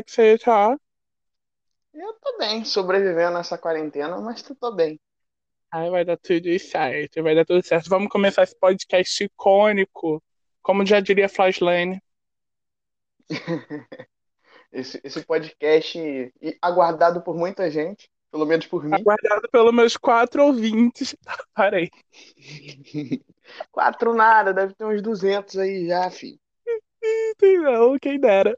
é que você tá? Eu tô bem, sobrevivendo nessa quarentena, mas tu tô bem. Ai, vai dar tudo certo, vai dar tudo certo. Vamos começar esse podcast icônico, como já diria Flashline. Esse, esse podcast aguardado por muita gente, pelo menos por mim. Aguardado pelos meus quatro ouvintes. Parei. Quatro nada, deve ter uns 200 aí já, filho. Não, quem dera.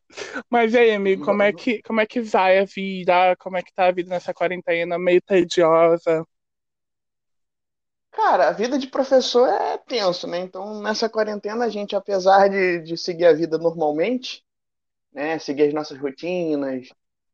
Mas e aí, amigo, como é que, como é que vai a vida? Como é que tá a vida nessa quarentena meio tediosa? Cara, a vida de professor é tenso, né? Então, nessa quarentena, a gente, apesar de, de seguir a vida normalmente, né? Seguir as nossas rotinas,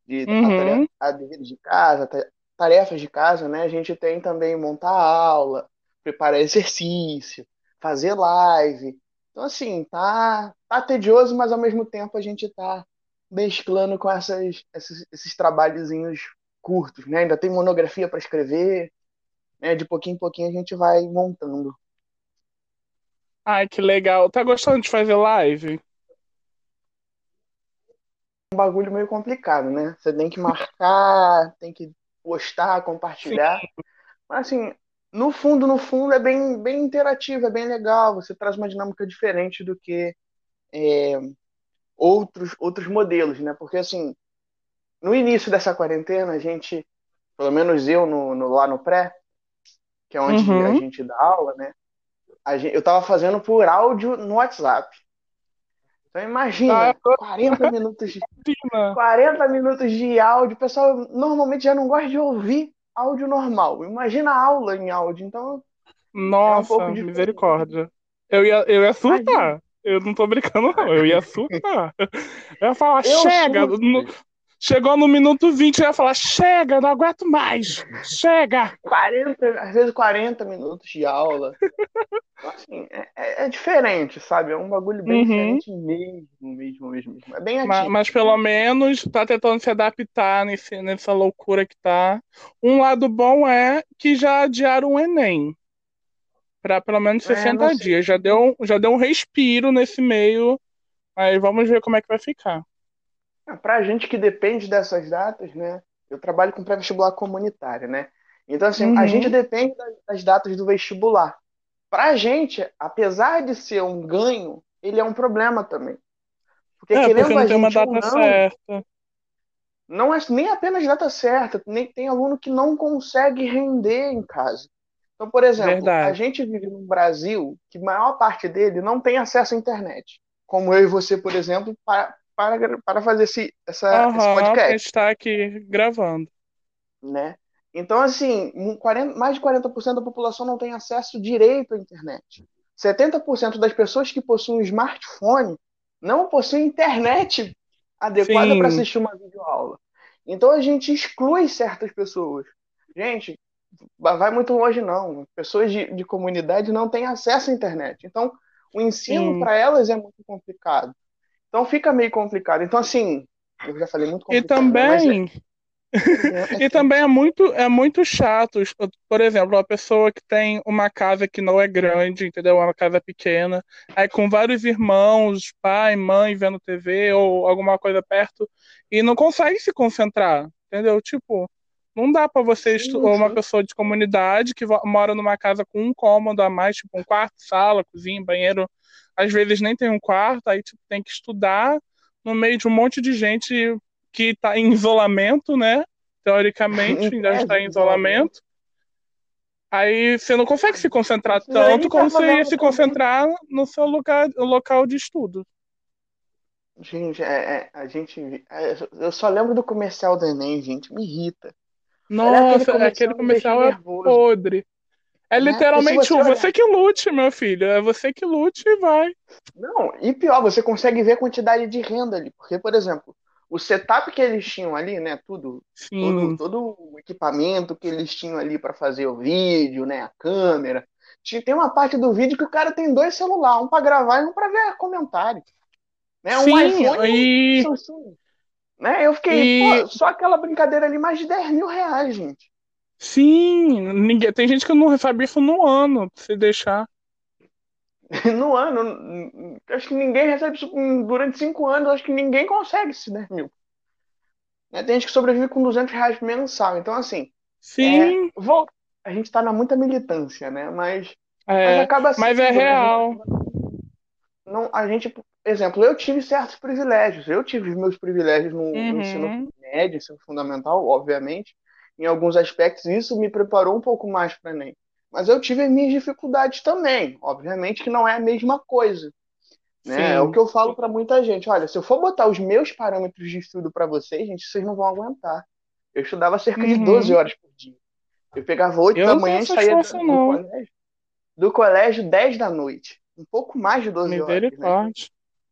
de Uhum. atare- a deveres de casa, ta- tarefas de casa, né? A gente tem também montar aula, preparar exercício, fazer live. Então, assim, tá, tá tedioso, mas ao mesmo tempo a gente tá mesclando com essas, esses, esses trabalhozinhos curtos, né? Ainda tem monografia para escrever, né? De pouquinho em pouquinho a gente vai montando. Ai, que legal. Tá gostando de fazer live? um bagulho meio complicado, né? Você tem que marcar, tem que postar, Sim. compartilhar. Mas assim, no fundo, no fundo é bem, bem interativo, é bem legal. Você traz uma dinâmica diferente do que outros, outros modelos, né? Porque assim, no início dessa quarentena, a gente, pelo menos eu no, no- lá no pré, que é onde a Uhum. gente dá aula, né? A gente, eu tava fazendo por áudio no WhatsApp. Então Ah, imagina, 40 minutos 40. 40 minutos de áudio. O pessoal normalmente já não gosta de ouvir áudio normal. Imagina a aula em áudio. Então é um Nossa, misericórdia. Eu ia, eu ia Imagina. surtar. Eu não tô brincando, não. Eu ia surtar. Eu ia falar, Eu chega! surto. Chegou no minuto 20, eu ia falar, chega, não aguento mais! Chega! 40, às vezes 40 minutos de aula. Assim, é, é- é diferente, sabe? É um bagulho bem Uhum. diferente mesmo, mesmo, mesmo, mesmo. É bem Ma- Mas, atípico. pelo menos tá tentando se adaptar nesse, nessa loucura que tá. Um lado bom é que já adiaram o Enem. Pra pelo menos É, não 60 sei. dias. Já deu, já deu um respiro nesse meio. Aí vamos ver como é que vai ficar. Ah, Pra gente que depende dessas datas, né? Eu trabalho com pré-vestibular comunitário, né? Então, assim, a gente Uhum. depende das das datas do vestibular. Pra gente, apesar de ser um ganho, ele é um problema também. Porque É, porque querendo não a tem uma gente data não, certa. não é nem apenas data certa, nem tem aluno que não consegue render em casa. Então, por exemplo, a Verdade. gente vive num Brasil que a maior parte dele não tem acesso à internet. Como eu e você, por exemplo, para, para, fazer esse, essa, esse Aham, pra podcast, gente estar aqui gravando. né? Então, assim, um 40 mais de 40% da população não tem acesso direito à internet. 70% das pessoas que possuem um smartphone não possuem internet adequada para assistir uma videoaula. Então a gente exclui certas pessoas. Gente, vai muito longe não. Pessoas de, de comunidade não têm acesso à internet. Então o ensino para elas é muito complicado. Então fica meio complicado. Então assim, eu já falei muito E complicado, né? É, também, é, e também é muito, é muito chato. Por exemplo, uma pessoa que tem uma casa que não é grande, entendeu? Uma casa pequena, aí com vários irmãos, pai, mãe vendo TV ou alguma coisa perto, e não consegue se concentrar, entendeu? Tipo, não dá pra você, estu- sim, ou uma pessoa de comunidade que mora numa casa com um cômodo a mais, tipo um quarto, sala, cozinha, banheiro, às vezes nem tem um quarto, aí tipo, tem que estudar no meio de um monte de gente que está em isolamento, né? Teoricamente, ainda está em isolamento. isolamento. Aí você não consegue se concentrar tanto tá como você ia se concentrar no seu lugar, local de estudo. Gente, é, é, a gente. é, eu só lembro do comercial do Enem, gente, me irrita. Olha aquele Nossa, aquele comercial é nervoso, podre. É né? Literalmente você um, olhar. você que lute, meu filho. É você que lute e vai. Não, e pior, você consegue ver a quantidade de renda ali. Porque, por exemplo, o setup que eles tinham ali, né? Tudo, todo, Sim, todo o equipamento que eles tinham ali para fazer o vídeo, né? A câmera. Tinha- Tem uma parte do vídeo que o cara tem dois celulares, um para gravar e um para ver comentário. Né? Um sim, iPhone e um Samsung. Né? Eu fiquei, e pô, só aquela brincadeira ali, mais de 10 mil reais, gente. sim, ninguém, tem gente que não recebe isso no ano, se deixar. No ano, acho que ninguém recebe isso durante cinco anos, acho que ninguém consegue esses 10 mil. Né? Tem gente que sobrevive com 200 reais mensal. Então, assim, Sim, é, vou, a gente tá na muita militância, né? Mas, mas é, acaba mas é sendo, né? A gente real. não, a gente, exemplo, eu tive certos privilégios. Eu tive meus privilégios no, no ensino Uhum, médio, ensino fundamental, obviamente. Em alguns aspectos, isso me preparou um pouco mais para Enem. Mas eu tive as minhas dificuldades também. Obviamente que não é a mesma coisa. Né? É o que eu falo para muita gente. Olha, se eu for botar os meus parâmetros de estudo para vocês, gente, vocês não vão aguentar. Eu estudava cerca de 12 Uhum. horas por dia. Eu pegava 8 Eu da manhã e saía do do colégio, do colégio 10 da noite. Um pouco mais de 12 horas, né?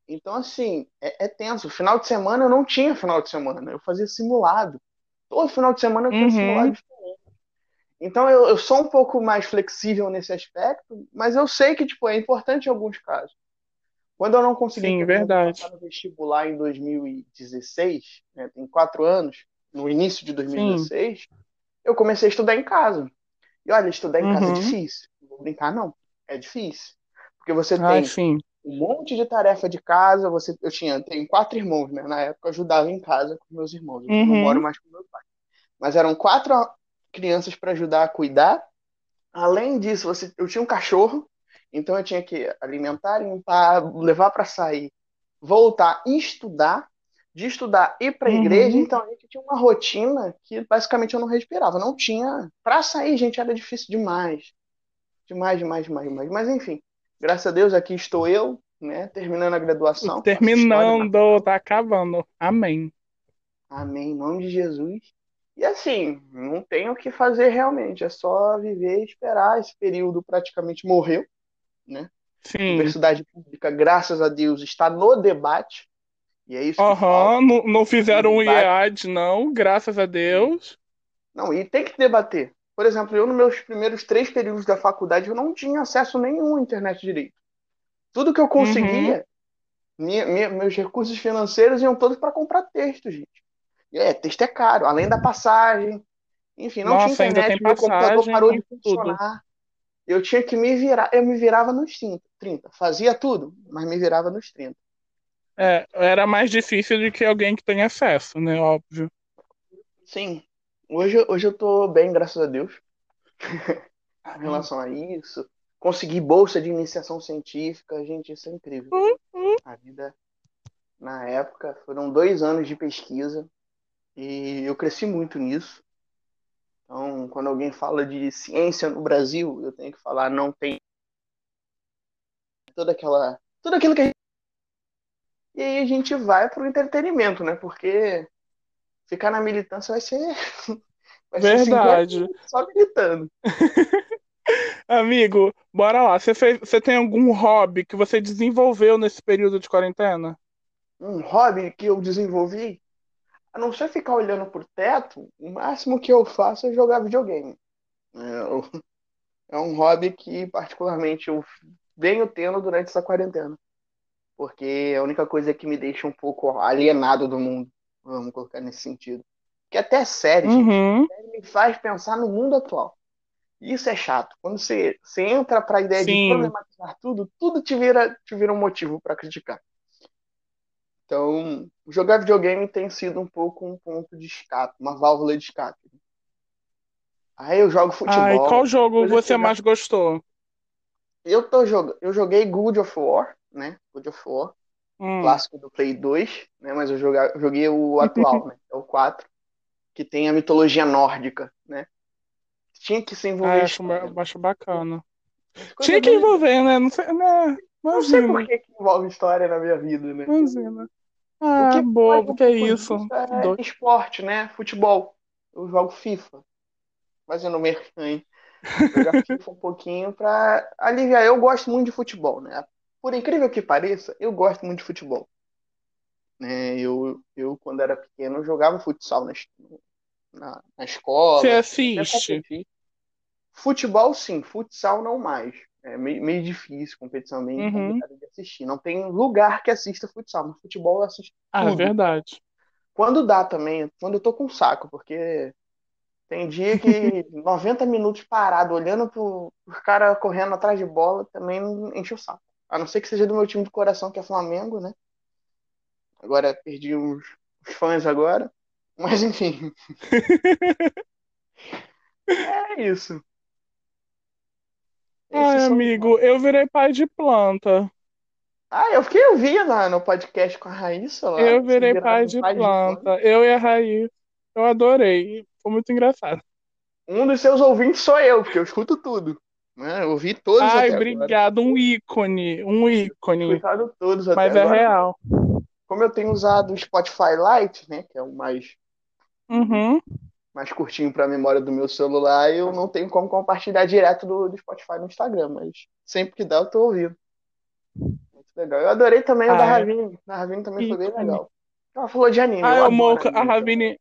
Então, assim, é, é tenso. Final de semana eu não tinha final de semana. Eu fazia simulado. Todo final de semana eu tinha simulado Uhum, diferente. Então eu, eu sou um pouco mais flexível nesse aspecto, mas eu sei que tipo, é importante em alguns casos. Quando eu não consegui, sim, verdade. no vestibular em 2016, né, tem quatro anos, no início de Sim. 2016, eu comecei a estudar em casa. E olha, estudar em casa é Uhum. difícil. Não vou brincar, não. É difícil. Porque você Ai, tem sim. Um monte de tarefa de casa, você, eu tinha, tenho quatro irmãos, né? Na época eu ajudava em casa com meus irmãos. Eu não moro Uhum, mais com meu pai. Mas eram quatro crianças para ajudar a cuidar. Além disso, você, eu tinha um cachorro, então eu tinha que alimentar, limpar, levar para sair, voltar e estudar, de estudar ir para a igreja. uhum. Então a gente tinha uma rotina que basicamente eu não respirava. Não tinha. Para sair, gente, era difícil demais. Demais, demais, demais, demais. Mas enfim, graças a Deus aqui estou eu, né, terminando a graduação, história Terminando, tá acabando. Amém. Amém, em nome de Jesus. E assim, não tem o que fazer realmente, é só viver e esperar. Esse período praticamente morreu, né? Sim. Universidade pública, graças a Deus, está no debate, e é isso Aham, não, não fizeram um debate. IEAD, não, graças a Deus. Não, e tem que debater. Por exemplo, eu, nos meus primeiros três períodos da faculdade, eu não tinha acesso nenhum à internet direito. Tudo que eu Uhum. conseguia, minha- minha- meus recursos financeiros iam todos para comprar texto, gente. E é, texto é caro, além da passagem, Enfim, não tinha Nossa, tem internet, meu computador passagem parou de e tudo. funcionar. Eu tinha que me virar, eu me virava nos 30, 30. Fazia tudo, mas me virava nos 30. É, era mais difícil do que alguém que tem acesso, né? Óbvio. Sim. Hoje, hoje eu tô bem, graças a Deus, com Amém. relação a isso. Consegui bolsa de iniciação científica, gente, isso é incrível. Uh, uh. A vida, na época, foram dois anos de pesquisa e eu cresci muito nisso. Então, quando alguém fala de ciência no Brasil, eu tenho que falar, não tem toda aquela, tudo aquilo que a gente... E aí a gente vai pro entretenimento, né? Porque ficar na militância vai ser vai ser 50 Verdade. minutos só militando. Amigo, bora lá. Você fez, você tem algum hobby que você desenvolveu nesse período de quarentena? Um hobby que eu desenvolvi, a não ser ficar olhando pro teto, o máximo que eu faço é jogar videogame. É, eu- é um hobby que particularmente eu venho tendo durante essa quarentena. Porque é a única coisa que me deixa um pouco alienado do mundo. Vamos colocar nesse sentido. Que até série, gente, Uhum, série me faz pensar no mundo atual. Isso é chato. Quando você, você entra para a ideia de sim. problematizar tudo, tudo te vira, te vira um motivo para criticar. Então, jogar videogame tem sido um pouco um ponto de escape, uma válvula de escape. Aí eu jogo Ai, qual futebol, jogo você mais gostou? Eu, tô jog... eu joguei God of War, né? God of War, Hum. clássico do Play 2, né? Mas eu joga... joguei o atual, né? É o 4, que tem a mitologia nórdica, né? Tinha que se envolver Ai, acho, ba- acho bacana. Tinha que envolver, né? Não sei, né? Não sei por Imagina, que, que envolve história na minha vida, né? imagina. O Ah, que foge bobo, que é isso? Que é esporte, né? Futebol. Eu jogo FIFA, fazendo hein? Jogar FIFA um pouquinho pra aliviar. Eu gosto muito de futebol, né? Por incrível que pareça, eu gosto muito de futebol. Né? Eu, eu, quando era pequeno, jogava futsal na, na, na Você escola, até assiste? competi. Futebol, sim, futsal não mais. É meio, meio difícil, competição meio Uhum. complicada de assistir. Não tem lugar que assista futsal, mas futebol eu assisto Ah, é tudo. verdade. Quando dá também, quando eu tô com saco, porque tem dia que 90 minutos parado, olhando pro, os caras correndo atrás de bola, também enche o saco. A não ser que seja do meu time de coração, que é Flamengo, né? Agora perdi uns, uns fãs agora. Mas enfim. é isso. Ai, amigo, eu virei pai de planta. Ah, eu fiquei ouvindo no podcast com a Raíssa lá. Eu virei pai de, pai planta. de planta. Eu e a Raíssa. Eu adorei. Foi muito engraçado. Um dos seus ouvintes sou eu, porque eu escuto tudo. Né? Eu ouvi todos Ai, obrigado. Agora. Um ícone. Um ícone. Escutado todos Mas é agora. real. Como eu tenho usado o Spotify Lite, né? Que é o mais. Uhum. Mais curtinho para a memória do meu celular, eu não tenho como compartilhar direto do, do Spotify no Instagram, mas sempre que dá eu tô ouvindo. Muito legal. Eu adorei também o da Ravine. Da Ravine também ícone. foi bem legal. Ela falou de anime. Ah, eu amo a Ravine.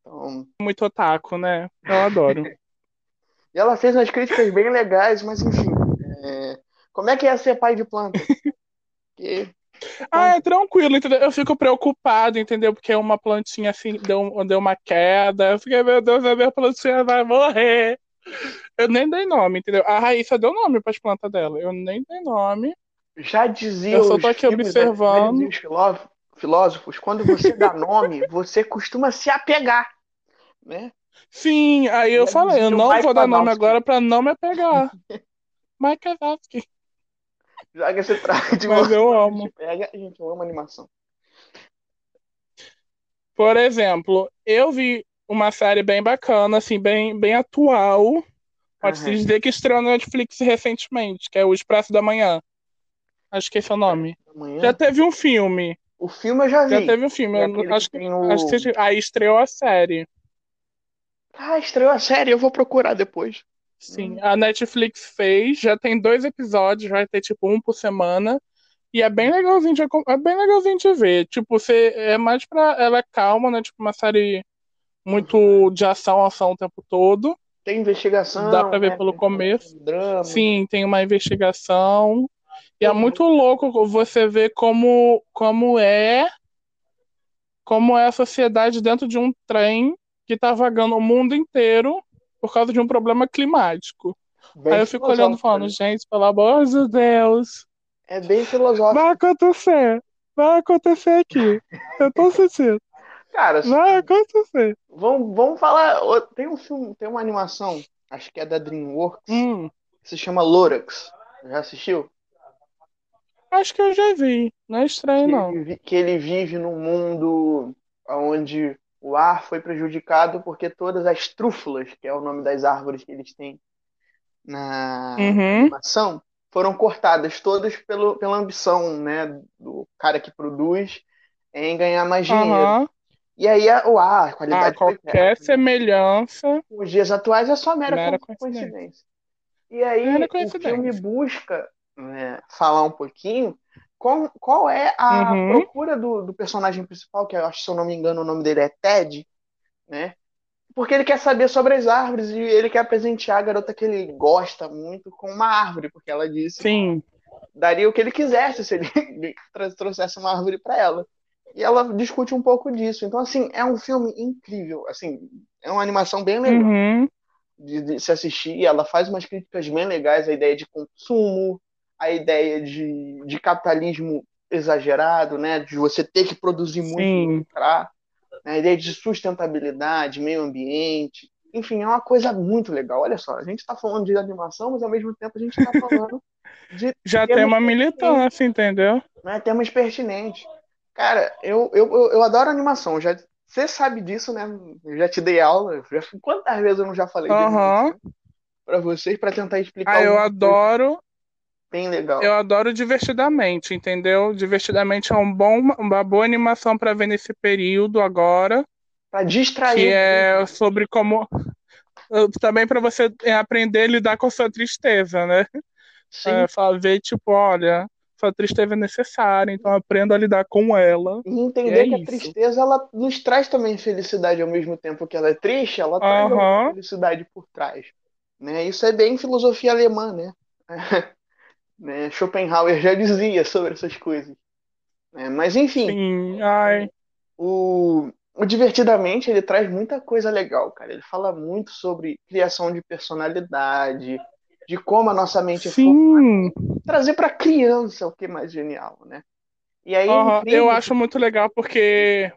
Então... Muito otaku, né? Eu adoro. e ela fez umas críticas bem legais, mas enfim. É... Como é que é ser pai de planta? que... Ah, é tranquilo, entendeu? Eu fico preocupado, entendeu? Porque uma plantinha assim deu, deu uma queda. Eu fiquei, meu Deus, a minha plantinha vai morrer. Eu nem dei nome, entendeu? A Raíssa deu nome para as plantas dela. Eu nem dei nome. Já dizia eu só tô aqui observando. Os filósofos, quando você dá nome, você costuma se apegar, né? Sim, aí eu falei, eu não vou dar nome agora para não me apegar. Mike Kazowski. Joga esse traje de Mas eu amo. Pega, gente, eu amo animação. Por exemplo, eu vi uma série bem bacana, assim, bem, bem atual. Pode-se uhum. dizer que estreou na Netflix recentemente, que é o Expresso da Manhã. Acho que esse é o nome. Já teve um filme. O filme eu já vi. Já teve um filme. Eu, acho, que, o... acho que aí estreou a série. Ah, estreou a série, eu vou procurar depois. Sim, hum. a Netflix fez, já tem dois episódios, vai ter tipo um por semana. E é bem legalzinho de, é bem legalzinho de ver. Tipo, você é mais pra. Ela é calma, né? Tipo, uma série muito uhum. de ação, ação o tempo todo. Tem investigação. Dá pra ver né? pelo começo. Sim, tem uma investigação. E é muito louco você ver como, como é como é a sociedade dentro de um trem que tá vagando o mundo inteiro por causa de um problema climático. Bem Aí eu fico olhando falando, gente, pelo amor de Deus. É bem filosófico. Vai acontecer. Vai acontecer aqui. Eu tô sentindo. Cara, vai acontecer. Vamos, vamos falar. Tem um filme, tem uma animação, acho que é da DreamWorks, hum. que se chama Lorax. Já assistiu? Acho que eu já vi. Não é estranho, que não. Ele, que ele vive num mundo onde o ar foi prejudicado porque todas as trúfulas, que é o nome das árvores que eles têm na uhum. animação, foram cortadas todas pelo, pela ambição né, do cara que produz em ganhar mais dinheiro. Uhum. E aí o ar, a qualidade. Ah, qualquer foi, semelhança. Os dias atuais é só mera, mera coincidência. coincidência. E aí o filme busca né, falar um pouquinho qual, qual é a uhum. procura do, do, personagem principal, que eu acho, se eu não me engano, o nome dele é Ted, né? Porque ele quer saber sobre as árvores e ele quer presentear a garota que ele gosta muito com uma árvore, porque ela disse Sim. daria o que ele quisesse se ele trouxesse uma árvore para ela. E ela discute um pouco disso. Então, assim, é um filme incrível. Assim, é uma animação bem legal. Uhum. De, de, se assistir, ela faz umas críticas bem legais à ideia de consumo, a ideia de, de capitalismo exagerado, né? De você ter que produzir muito para né? a ideia de sustentabilidade, meio ambiente, enfim, é uma coisa muito legal. Olha só, a gente está falando de animação, mas ao mesmo tempo a gente está falando de já tem uma militância, entendeu? Né? Temas pertinentes. Cara, eu, eu, eu, eu adoro animação. Já você sabe disso, né? Eu já te dei aula. Já, quantas vezes eu não já falei uhum. para vocês para tentar explicar? Ah, eu adoro bem legal. Eu adoro Divertidamente, entendeu? Divertidamente é um bom, uma boa animação para ver nesse período agora. Para distrair. Que é sobre como. Também para você aprender a lidar com a sua tristeza, né? Sim. É, ver, tipo, olha, sua tristeza é necessária, então aprenda a lidar com ela. E entender e é que isso. a tristeza ela nos traz também felicidade ao mesmo tempo que ela é triste, ela traz uhum. felicidade por trás. Né? Isso é bem filosofia alemã, né? Né? Schopenhauer já dizia sobre essas coisas. Né? Mas enfim. Sim, ai. O, o Divertidamente ele traz muita coisa legal, cara. Ele fala muito sobre criação de personalidade, de como a nossa mente é Sim. formada. Trazer para criança o que é mais genial, né? E aí, uhum, eu acho muito legal porque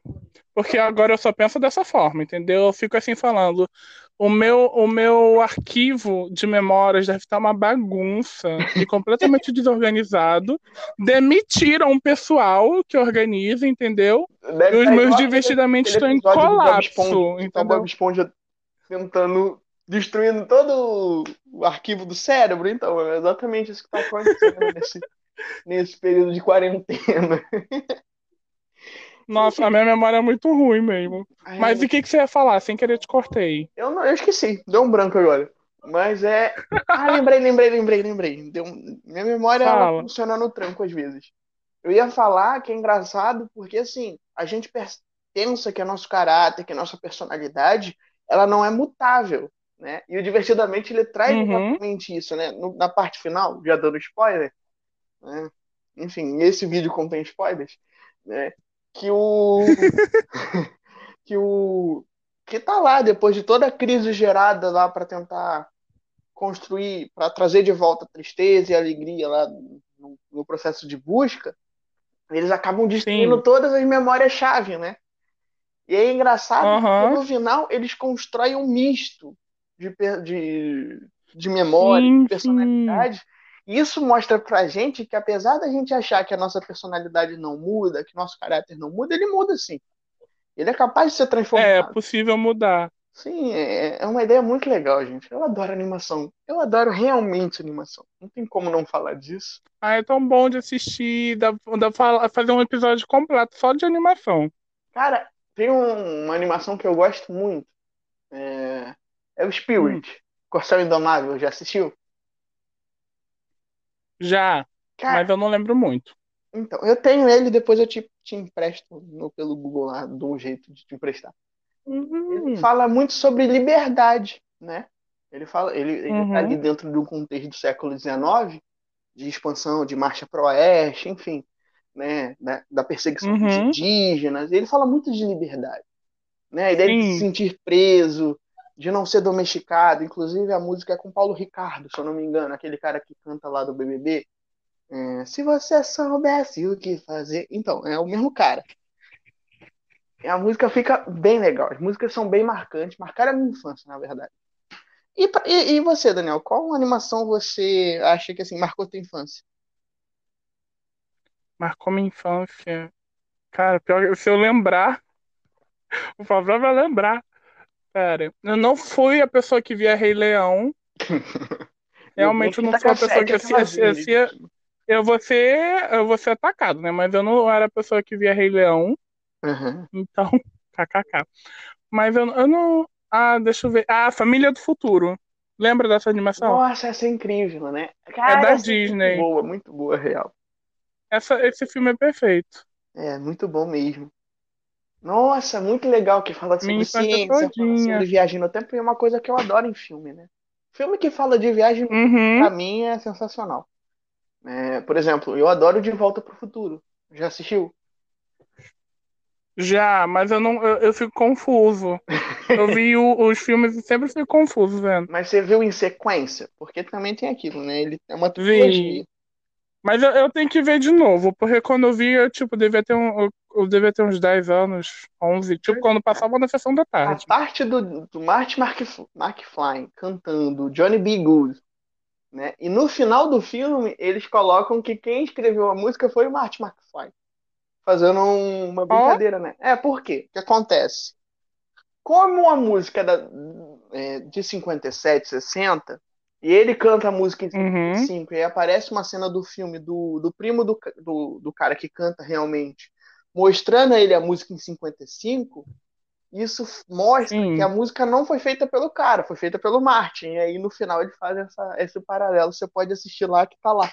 porque agora eu só penso dessa forma, entendeu? Eu fico assim falando, o meu, o meu arquivo de memórias deve estar uma bagunça e completamente desorganizado. Demitiram um pessoal que organiza, entendeu? Deve e os meus divertidamente estão em colapso. Tá Bob Esponja tentando, destruindo todo o arquivo do cérebro. Então, é exatamente isso que está acontecendo nesse, nesse período de quarentena. Nossa, a minha memória é muito ruim mesmo. Ai, Mas o que, que você ia falar? Sem querer te cortei. Eu, não, eu esqueci, deu um branco agora. Mas é. Ah, lembrei, lembrei, lembrei, lembrei. Deu. Minha memória ela funciona no tranco às vezes. Eu ia falar que é engraçado porque, assim, a gente pensa que é nosso caráter, que é nossa personalidade, ela não é mutável, né? E o Divertidamente ele traz uhum. exatamente isso, né? No, na parte final, já dando spoiler, né? Enfim, esse vídeo contém spoilers, né? Que o que o que tá lá depois de toda a crise gerada lá para tentar construir, para trazer de volta a tristeza e a alegria lá no, no processo de busca, eles acabam destruindo Sim. todas as memórias-chave, né? E é engraçado uhum. no final eles constroem um misto de, de, de memória, sim, de personalidade, sim. Isso mostra pra gente que, apesar da gente achar que a nossa personalidade não muda, que nosso caráter não muda, ele muda sim. Ele é capaz de ser transformado. É, é possível mudar. Sim, é, é uma ideia muito legal, gente. Eu adoro animação. Eu adoro realmente animação. Não tem como não falar disso. Ah, é tão bom de assistir, dá, dá fazer um episódio completo só de animação. Cara, tem um, uma animação que eu gosto muito. É, é o Spirit. Hum. Corcel Indomável, já assistiu? Já, Cara, mas eu não lembro muito. Então, eu tenho ele, depois eu te, te empresto no, pelo Google lá, dou um jeito de te emprestar. Uhum. Ele fala muito sobre liberdade, né? Ele fala, ele, ele tá uhum. tá ali dentro de um contexto do século XIX, de expansão, de marcha para o oeste, enfim, né? Da, da perseguição uhum. dos indígenas. Ele fala muito de liberdade, né? A ideia de se sentir preso, de não ser domesticado. Inclusive, a música é com Paulo Ricardo, se eu não me engano, aquele cara que canta lá do BBB. É, se você soubesse o que fazer. Então, é o mesmo cara. E a música fica bem legal. As músicas são bem marcantes. Marcaram a minha infância, na verdade. E, e, e você, Daniel? Qual animação você acha que assim, marcou tua infância? Marcou minha infância. Cara, pior, se eu lembrar, o favor vai lembrar. Cara, eu não fui a pessoa que via Rei Leão. Realmente eu não sou a pessoa que assistia. Eu vou ser, eu vou ser atacado, né? Mas eu não era a pessoa que via Rei Leão. Uhum. Então, kkk. Mas eu, eu não. Ah, deixa eu ver. Ah, Família do Futuro. Lembra dessa animação? Nossa, essa é incrível, né? Cara, é da Disney. É muito boa, muito boa, real. Essa, esse filme é perfeito. É, muito bom mesmo. Nossa, muito legal que fala sobre ciência, sobre viagem no tempo, e é uma coisa que eu adoro em filme, né? Filme que fala de viagem, uhum. pra mim, é sensacional. É, por exemplo, eu adoro De Volta pro Futuro. Já assistiu? Já, mas eu não eu, eu fico confuso. Eu vi o, os filmes e sempre fico confuso vendo. Mas você viu em sequência? Porque também tem aquilo, né? Ele é uma trilogia. Mas eu, eu, tenho que ver de novo, porque quando eu vi, eu, tipo, devia ter, um, eu devia ter uns 10 anos, 11, tipo, quando passava na sessão da tarde. A parte do, do Marty McFly cantando Johnny B. Good, né? E no final do filme, eles colocam que quem escreveu a música foi o Marty McFly. Fazendo um, uma brincadeira, oh. né? É, por quê? O que acontece? Como a música é da, é, de 57, 60, e ele canta a música em 55, uhum. e aparece uma cena do filme do, do primo do, do, do cara que canta realmente, mostrando a ele a música em 55, isso mostra Sim. que a música não foi feita pelo cara, foi feita pelo Martin. E aí no final ele faz essa, esse paralelo. Você pode assistir lá que tá lá.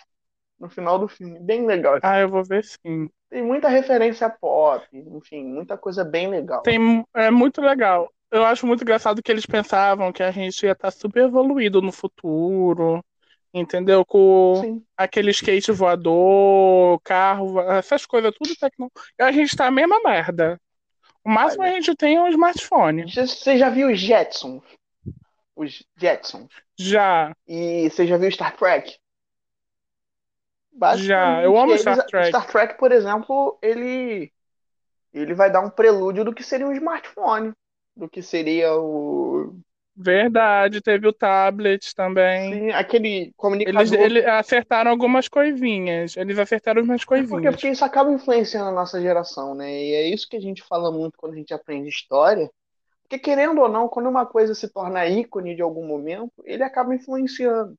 No final do filme. Bem legal. Ah, eu vou ver sim. Tem muita referência pop, enfim, muita coisa bem legal. Tem, é muito legal eu acho muito engraçado que eles pensavam que a gente ia estar tá super evoluído no futuro, entendeu? Com Sim. aquele skate voador, carro, essas coisas, tudo tecnológico. A gente tá a mesma merda. O máximo Olha. a gente tem é um smartphone. Você já viu os Jetsons? Os Jetsons. Já. E você já viu Star Trek? Já, eu amo eles, Star Trek. Star Trek, por exemplo, ele ele vai dar um prelúdio do que seria um smartphone, do que seria o Verdade, teve o tablet também. Sim, aquele comunicador. Eles, eles acertaram algumas coisinhas. Eles acertaram umas Porque, coisinhas. porque isso acaba influenciando a nossa geração, né? E é isso que a gente fala muito quando a gente aprende história. Porque, querendo ou não, quando uma coisa se torna ícone de algum momento, ele acaba influenciando.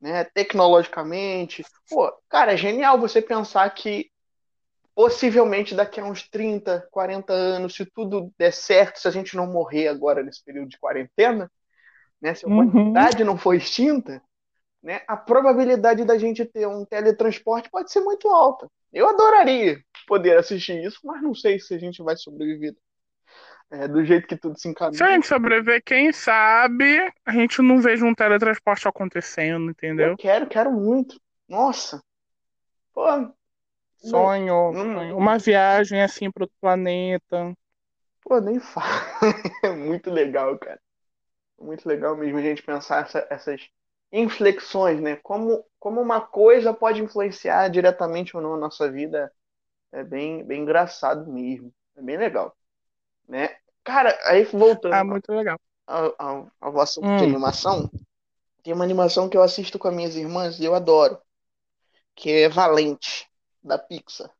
Né? Tecnologicamente. Pô, cara, é genial você pensar que possivelmente daqui a uns 30, 40 anos, se tudo der certo, se a gente não morrer agora nesse período de quarentena, né, se a Uhum. humanidade não for extinta, né, a probabilidade da gente ter um teletransporte pode ser muito alta. Eu adoraria poder assistir isso, mas não sei se a gente vai sobreviver é, do jeito que tudo se encaminha. Se a gente sobreviver, quem sabe a gente não veja um teletransporte acontecendo, entendeu? Eu quero, quero muito. Nossa. Pô, Sonho, sonho. Uma viagem assim para outro planeta. Pô, nem fala. É muito legal, cara. Muito legal mesmo a gente pensar essa- essas inflexões, né? Como, como uma coisa pode influenciar diretamente ou não a nossa vida. É bem, bem engraçado mesmo. É bem legal. Né? Cara, aí voltando Ah, muito legal. ao, ao, ao assunto de Hum. animação, tem uma animação que eu assisto com as minhas irmãs e eu adoro, que é Valente, da Pixar.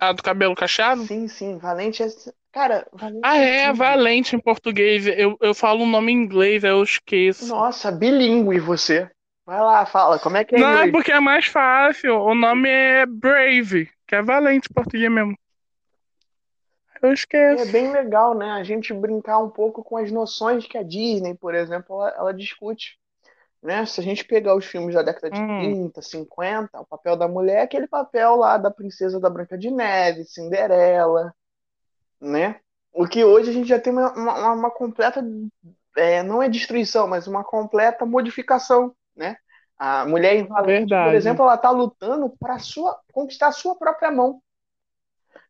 Ah, do cabelo cacheado? Sim, sim, Valente é. Cara, Valente Ah, é, incrível. Valente em português. Eu, eu falo o nome em inglês, eu esqueço. Nossa, bilíngue você. Vai lá, fala, como é que é Não, é inglês? porque é mais fácil. O nome é Brave, que é valente em português mesmo. Eu É esqueço. bem legal, né? A gente brincar um pouco com as noções que a Disney, por exemplo, ela, ela discute. Né? Se a gente pegar os filmes da década de Hum. 30, 50, o papel da mulher é aquele papel lá da princesa da Branca de Neve, Cinderela, né? O que hoje a gente já tem uma, uma, uma completa, é, não é destruição, mas uma completa modificação, né? A mulher em Valente, por exemplo, ela está lutando para sua, conquistar a sua própria mão,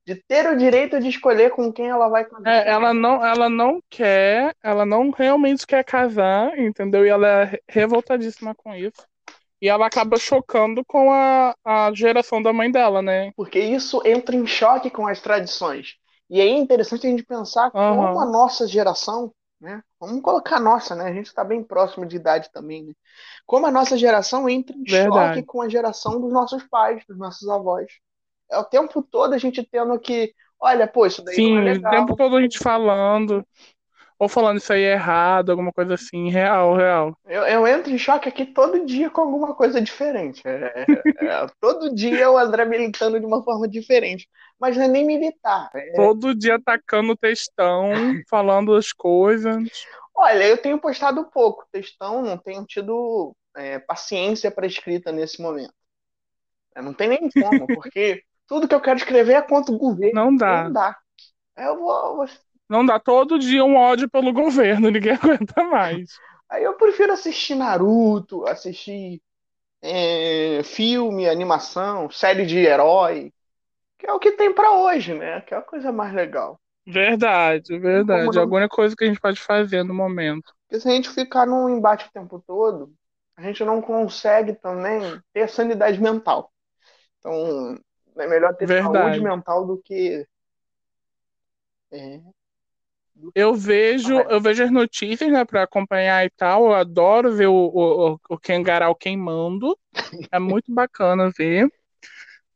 de ter o direito de escolher com quem ela vai casar. É, ela não, ela não quer, ela não realmente quer casar, entendeu? E ela é re- revoltadíssima com isso. E ela acaba chocando com a, a geração da mãe dela, né? porque isso entra em choque com as tradições. E aí é interessante a gente pensar como a nossa geração, né? Vamos colocar a nossa, né? A gente está bem próximo de idade também, né? Como a nossa geração entra em Verdade. choque com a geração dos nossos pais, dos nossos avós. É o tempo todo a gente tendo que, olha, pô, isso daí Sim, não é o legal. tempo todo a gente falando, ou falando isso aí é errado, alguma coisa assim, real, real. Eu, eu entro em choque aqui todo dia com alguma coisa diferente. É, é, é, todo dia o André militando de uma forma diferente. Mas não é nem militar. É, Todo dia atacando o textão, falando as coisas. Olha, eu tenho postado pouco textão, não tenho tido é, paciência para escrita nesse momento. Não tem nem como, porque tudo que eu quero escrever é contra o governo. Não dá. Não dá. Eu vou, Não dá todo dia um ódio pelo governo, ninguém aguenta mais. aí eu prefiro assistir Naruto, assistir é, filme, animação, série de herói, que é o que tem para hoje, né? Que é a coisa mais legal. Verdade, verdade. Alguma coisa que a gente pode fazer no momento. Porque se a gente ficar num embate o tempo todo, a gente não consegue também ter sanidade mental. Então, é melhor ter Verdade. saúde mental do que. É, Eu vejo, Ah, eu vejo as notícias, né, para acompanhar e tal. Eu adoro ver o, o, o- o Kengarau queimando. É muito bacana ver.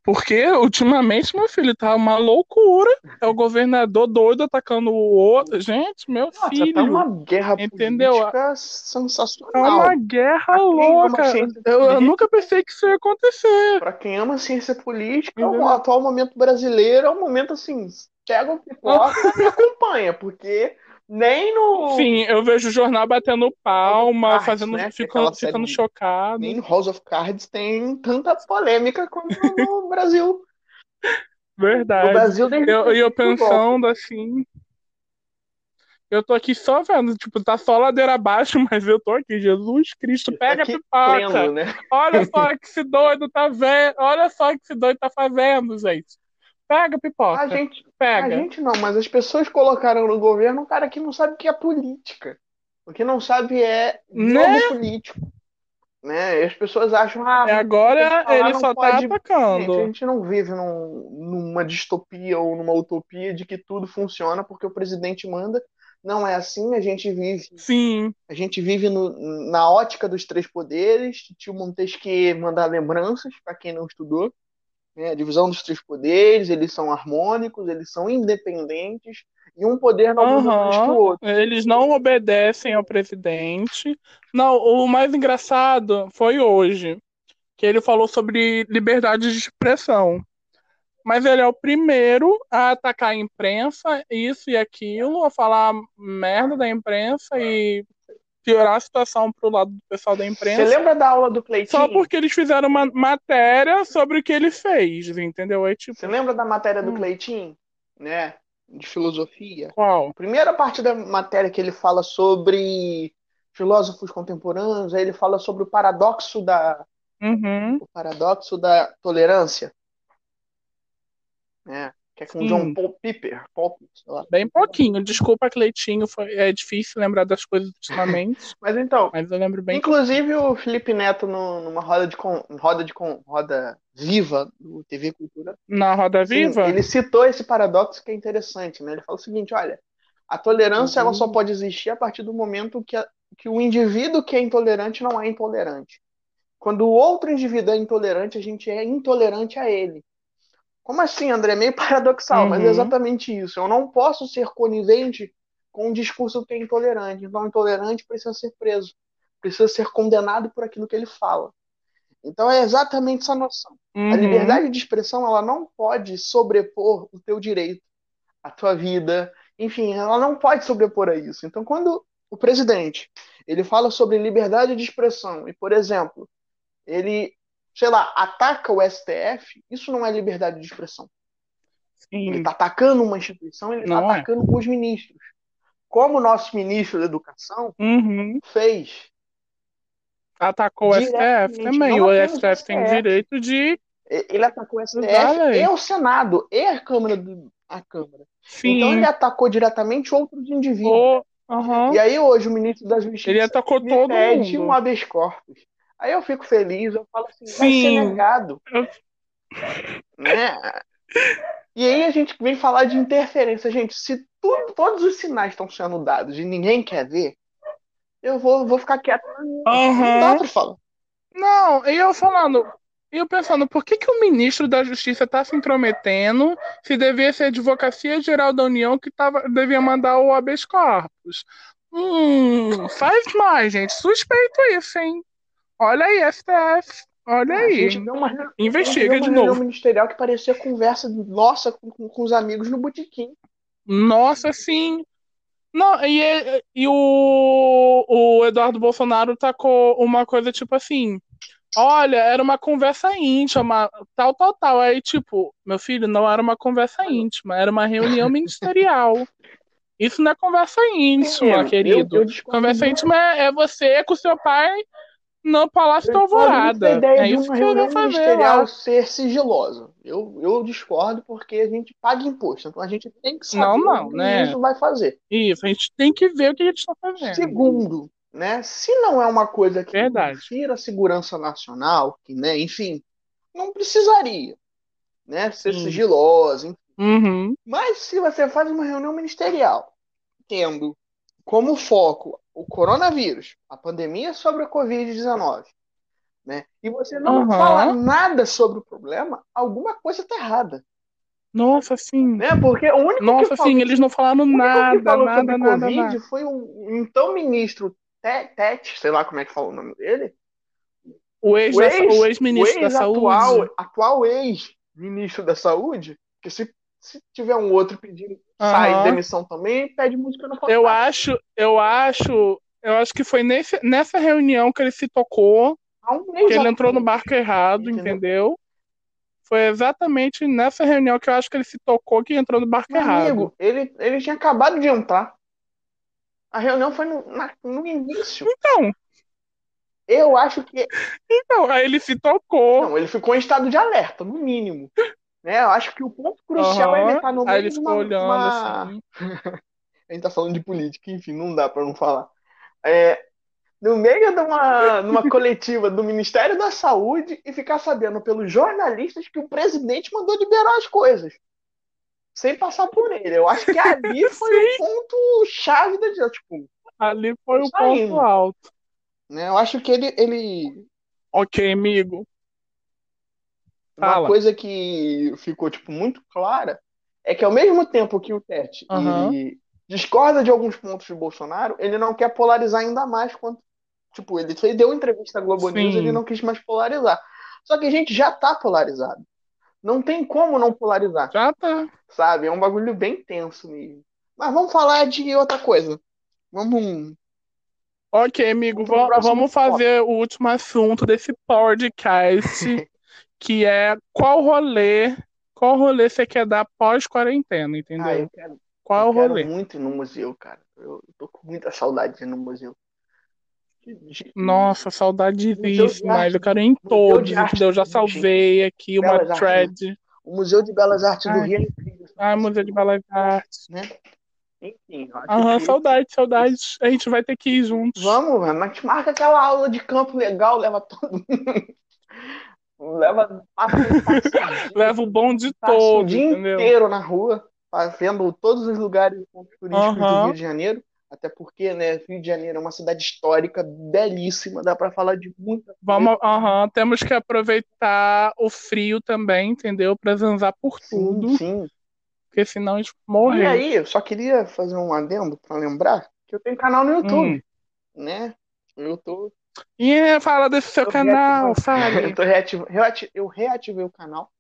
Porque ultimamente, meu filho, tá uma loucura. É o governador doido atacando o outro. Gente, meu nossa, tá filho. uma guerra Entendeu? política É sensacional. uma guerra Pra louca. Eu, eu nunca pensei que isso ia acontecer. Para quem ama ciência política, Entendeu? o atual momento brasileiro é um momento assim, pega o pipoca e acompanha, porque nem no, Sim, eu vejo o jornal batendo palma, Cards, fazendo, né? Ficando, ficando de- chocado. nem no House of Cards tem tanta polêmica como no Brasil. Verdade. Brasil, Eu, o e eu golpe. pensando assim. Eu tô aqui só vendo, tipo, tá só ladeira abaixo, mas eu tô aqui. Jesus Cristo, pega a Aqui pipoca. pleno, né? Olha só que esse doido tá vendo. Olha só que esse doido tá fazendo, gente. Pega pipoca. A gente, Pega. a gente não, mas as pessoas colocaram no governo um cara que não sabe o que é política. O que não sabe é Né? político. Né? E as pessoas acham, ah, E agora falar, ele só pode- tá atacando. Gente, a gente não vive num- numa distopia ou numa utopia de que tudo funciona porque o presidente manda. Não é assim, a gente vive, Sim. a gente vive no- na ótica dos três poderes. Tio Montesquieu manda lembranças para quem não estudou. Né? A divisão dos três poderes, eles são harmônicos, eles são independentes e um poder não que o outro. Eles não obedecem ao presidente. Não, o mais engraçado foi hoje, que ele falou sobre liberdade de expressão. Mas ele é o primeiro a atacar a imprensa, isso e aquilo, a falar merda da imprensa e piorar a situação pro lado do pessoal da Você imprensa. lembra da aula do Cleitinho? Só porque eles fizeram uma matéria sobre o que ele fez, entendeu? Aí, tipo, Você lembra da matéria do Hum. Cleitinho, né? De filosofia. qual? Primeira parte da matéria que ele fala sobre filósofos contemporâneos, aí ele fala sobre o paradoxo da, Uhum. o paradoxo da tolerância, né? Que é com Sim. John Paul Piper, Paul. Bem pouquinho. Desculpa, Cleitinho, foi, é difícil lembrar das coisas ultimamente, Mas então, mas eu lembro bem. inclusive o Felipe Neto no- numa roda de con- roda de con- roda viva do TV Cultura, Na Roda sim, Viva? ele citou esse paradoxo que é interessante, né? Ele fala o seguinte, olha, a tolerância ela Uhum. só pode existir a partir do momento que, a- que o indivíduo que é intolerante não é intolerante. Quando o outro indivíduo é intolerante, a gente é intolerante a ele. Como assim, André? Meio paradoxal, mas é Uhum. exatamente isso. Eu não posso ser conivente com um discurso que é intolerante. Então, o intolerante precisa ser preso, precisa ser condenado por aquilo que ele fala. Então, é exatamente essa noção. A Uhum. liberdade de expressão ela não pode sobrepor o teu direito, a tua vida, enfim, ela não pode sobrepor a isso. Então, quando o presidente ele fala sobre liberdade de expressão e, por exemplo, ele, sei lá, ataca o STF, isso não é liberdade de expressão. Ele Sim. está atacando uma instituição, ele está é. atacando os ministros. Como o nosso ministro da Educação Uhum. fez. Atacou o STF também. O apenas o STF tem STF. direito de. Ele atacou o STF e o Senado, e a Câmara. Do, a Câmara. Sim. Então ele atacou diretamente outros indivíduos. o... Aham. E aí hoje o ministro da Justiça Ele atacou todo pede mundo. um habeas corpus. Aí eu fico feliz, eu falo assim, vai ser Sim. negado. Eu- Né? E aí a gente vem falar de interferência. Gente, se tudo, todos os sinais estão sendo dados e ninguém quer ver, eu vou, vou ficar quieto. Não Aham. dá pra falar. Não, e eu falando, e eu pensando, por que que o ministro da Justiça tá se intrometendo se devia ser a Advocacia Geral da União que tava, devia mandar o habeas corpus? Hum, faz mais, gente. Suspeito isso, hein? Olha aí, STF. Olha A aí. uma, Investiga de reunião novo. ministerial que parecia conversa nossa com, com, com os amigos no botequim. Nossa, sim. Não, e, e o, o Eduardo Bolsonaro tacou uma coisa tipo assim: olha, era uma conversa íntima, tal, tal, tal. Aí, tipo, meu filho, não era uma conversa íntima, era uma reunião ministerial. Isso não é conversa íntima, Eu- querido. eu discordo Conversa íntima é, é você com seu pai no Palácio da Alvorada. ideia É isso que eu vou fazer ministerial lá. ser sigilosa. Eu, eu discordo porque a gente paga imposto. Então a gente tem que saber Não, não, o que né? isso vai fazer. Isso, a gente tem que ver o que eles estão fazendo. Segundo, né? Se não é uma coisa que confira a segurança nacional, que, né, enfim, não precisaria, né? Ser Sim. sigilosa. enfim. Uhum. Mas se você faz uma reunião ministerial tendo como foco o coronavírus, a pandemia sobre a Covid-19, né? E você não Aham. fala nada sobre o problema, alguma coisa está errada, Nossa, sim. né? Porque o único Nossa, que falou, sim, eles não falaram o único que nada, falou nada, sobre nada, Covid nada. foi um, então ministro Te- Tete, sei lá como é que fala o nome dele, O ex, o da- ex- o ex-ministro o da ex-atual, Saúde. atual ex-ministro da Saúde, que se, se tiver um outro pedindo sai Aham. demissão também, pede música no Eu Fantástico. acho, eu acho, eu acho que foi nesse, nessa reunião que ele se tocou, que ele entrou no barco errado, Entendeu? entendeu? Foi exatamente nessa reunião que eu acho que ele se tocou que entrou no barco Meu errado. amigo, ele, ele tinha acabado de entrar. A reunião foi no, na- no início. Então, Eu acho que. então, aí ele se tocou. Não, ele ficou em estado de alerta, no mínimo. Né? Eu acho que o ponto crucial é ele estar no Aí meio ele de ficou uma, olhando uma- assim. A gente tá falando de política, enfim, não dá pra não falar. É, no meio de uma, numa coletiva do Ministério da Saúde e ficar sabendo pelos jornalistas que o presidente mandou liberar as coisas. Sem passar por ele. Eu acho que ali foi o ponto chave da tipo, Ali foi o aí, ponto alto. né? Eu acho que ele, ele Ok, amigo. Uma Fala. coisa que ficou tipo muito clara é que ao mesmo tempo que o Tete ele discorda de alguns pontos de Bolsonaro, ele não quer polarizar ainda mais quanto tipo, ele deu entrevista à Globo Sim. News, ele não quis mais polarizar. Só que a gente já tá polarizado. Não tem como não polarizar, Já tá. sabe? É um bagulho bem tenso mesmo. Mas vamos falar de outra coisa. Vamos Ok, amigo, Vamos vamos fazer o último assunto desse podcast, que é qual rolê, qual rolê você quer dar pós-quarentena, Ah, entendeu? eu quero, Qual eu o quero rolê? muito ir no museu, cara. Eu, eu tô com muita saudade de ir no museu. Nossa, Museu de saudadíssima, Arte- eu quero ir em todos, de Arte? Eu já do salvei aqui uma Belas Artes, né? thread. O Museu de Belas Artes do Ai. Rio é incrível. Ai, Museu de Belas Artes. Né? Enfim, Aham, que- saudades, saudades. A gente vai ter que ir juntos. Vamos, mas te marca aquela aula de campo legal, leva todo mundo. Leva passa Leva o bonde passa o todo, dia entendeu? inteiro na rua, vendo todos os lugares e turísticos do Aham. Rio de Janeiro. Até porque, né, Rio de Janeiro é uma cidade histórica belíssima, dá pra falar de muita Vamos, aham, temos que aproveitar o frio também, entendeu? Pra zanzar por tudo, Sim, sim. porque senão a gente E morre. aí, eu só queria fazer um adendo pra lembrar que eu tenho canal no YouTube, né? Eu tô E é, fala desse seu Eu canal, fale. Eu, tô reativ- eu reativei o canal.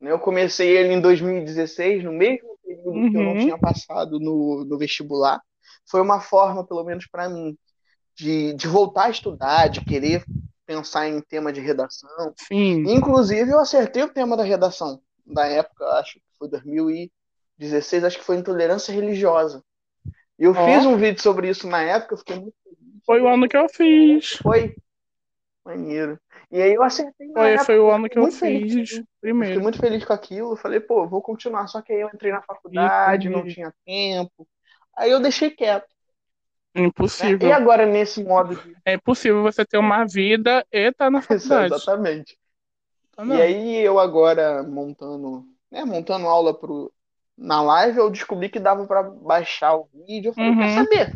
né? Eu comecei ele em 2016, no mesmo período que eu não Uhum. tinha passado no, no vestibular. Foi uma forma, pelo menos para mim, de, de voltar a estudar, de querer pensar em tema de redação. Sim. Inclusive, eu acertei o tema da redação da época, acho que foi 2016, acho que foi intolerância religiosa. E eu Ó. fiz um vídeo sobre isso na época, eu fiquei muito. Foi o ano que eu fiz. Foi maneiro. E aí eu acertei Foi, época, foi o ano que eu feliz. fiz Fiquei primeiro. muito feliz com aquilo. Falei, pô, vou continuar. Só que aí eu entrei na faculdade, não tinha tempo. Aí eu deixei quieto. Impossível. E agora, nesse modo de. É impossível você ter uma vida e tá na faculdade. Exatamente. Tá E aí eu agora montando, né, montando aula pro, na live, eu descobri que dava pra baixar o vídeo. Eu falei, quer Uhum. saber?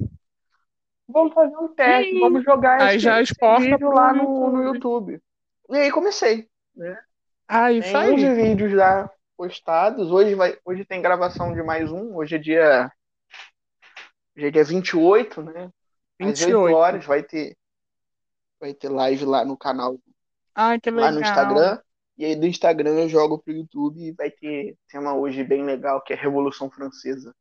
Vamos fazer um teste, Sim. vamos jogar Aí esse, já esse exporta vídeo pro lá no, no YouTube. E aí comecei. Ah, isso Tem aí. 11 vídeos já postados. Hoje, vai, hoje tem gravação de mais um. Hoje é dia. Hoje é dia 28, né? Às 8 28. horas vai ter. Vai ter live lá no canal, Ai, que lá no legal. Instagram. E aí do Instagram eu jogo pro YouTube e vai ter tema hoje bem legal, que é Revolução Francesa.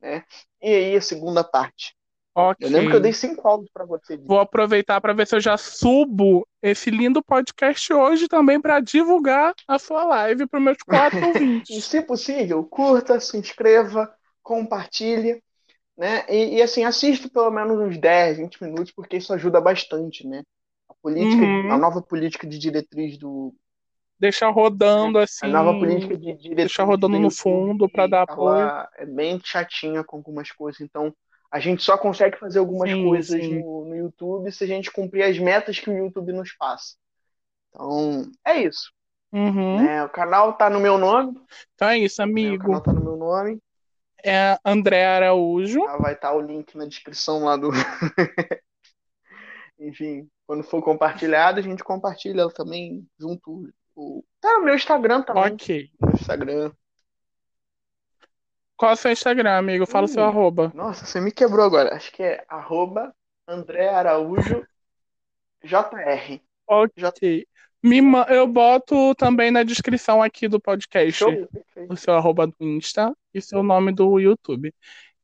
Né? E aí a segunda parte. Ok. Eu lembro que eu dei cinco áudios pra você. Vou aproveitar para ver se eu já subo esse lindo podcast hoje também para divulgar a sua live para meus quatro E ouvintes. se possível, curta, se inscreva, compartilhe, né? E, e, assim, assista pelo menos uns 10, 20 minutos, porque isso ajuda bastante, né? A política, Uhum. a nova política de diretriz do. Deixar rodando A assim. nova política de diretriz deixar rodando do no fundo pra dar ela é bem chatinha com algumas coisas, então a gente só consegue fazer algumas Sim, coisas sim. no, no YouTube se a gente cumprir as metas que o YouTube nos passa. Então, é isso. Uhum. Né? O canal tá no meu nome. Então é isso, né? O amigo. canal tá no meu nome. É André Araújo. Tá, vai estar o link na descrição lá do. Enfim, quando for compartilhado, a gente compartilha também junto. O... Tá no meu Instagram também. Ok. No Instagram. Qual é o seu Instagram, amigo? Fala o seu arroba. Nossa, você me quebrou agora. Acho que é arroba André Araújo JR. Ok. Me Eu boto também na descrição aqui do podcast Show? O seu arroba do Insta e seu nome do YouTube.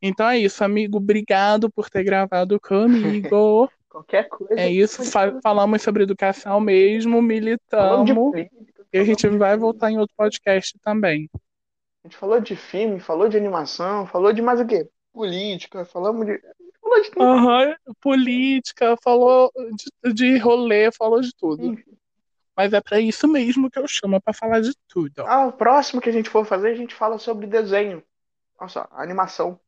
Então é isso, amigo. Obrigado por ter gravado comigo. Qualquer coisa. É isso. fa- falamos sobre educação mesmo, militamos. política, E a gente vai voltar em outro podcast também. A gente falou de filme, falou de animação, falou de mais o quê? Política, falamos de. Falou de tudo. Aham, política, falou de, de rolê, falou de tudo. Enfim. Mas é para isso mesmo que eu chamo, é pra falar de tudo. Ah, o próximo que a gente for fazer, a gente fala sobre desenho. Nossa, animação.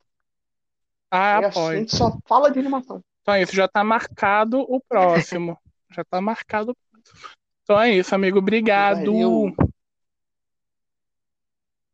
Ah, E assim, a pode. gente só fala de animação. Então é isso, já tá marcado o próximo. já tá marcado. Então é isso, amigo. Obrigado. Valeu.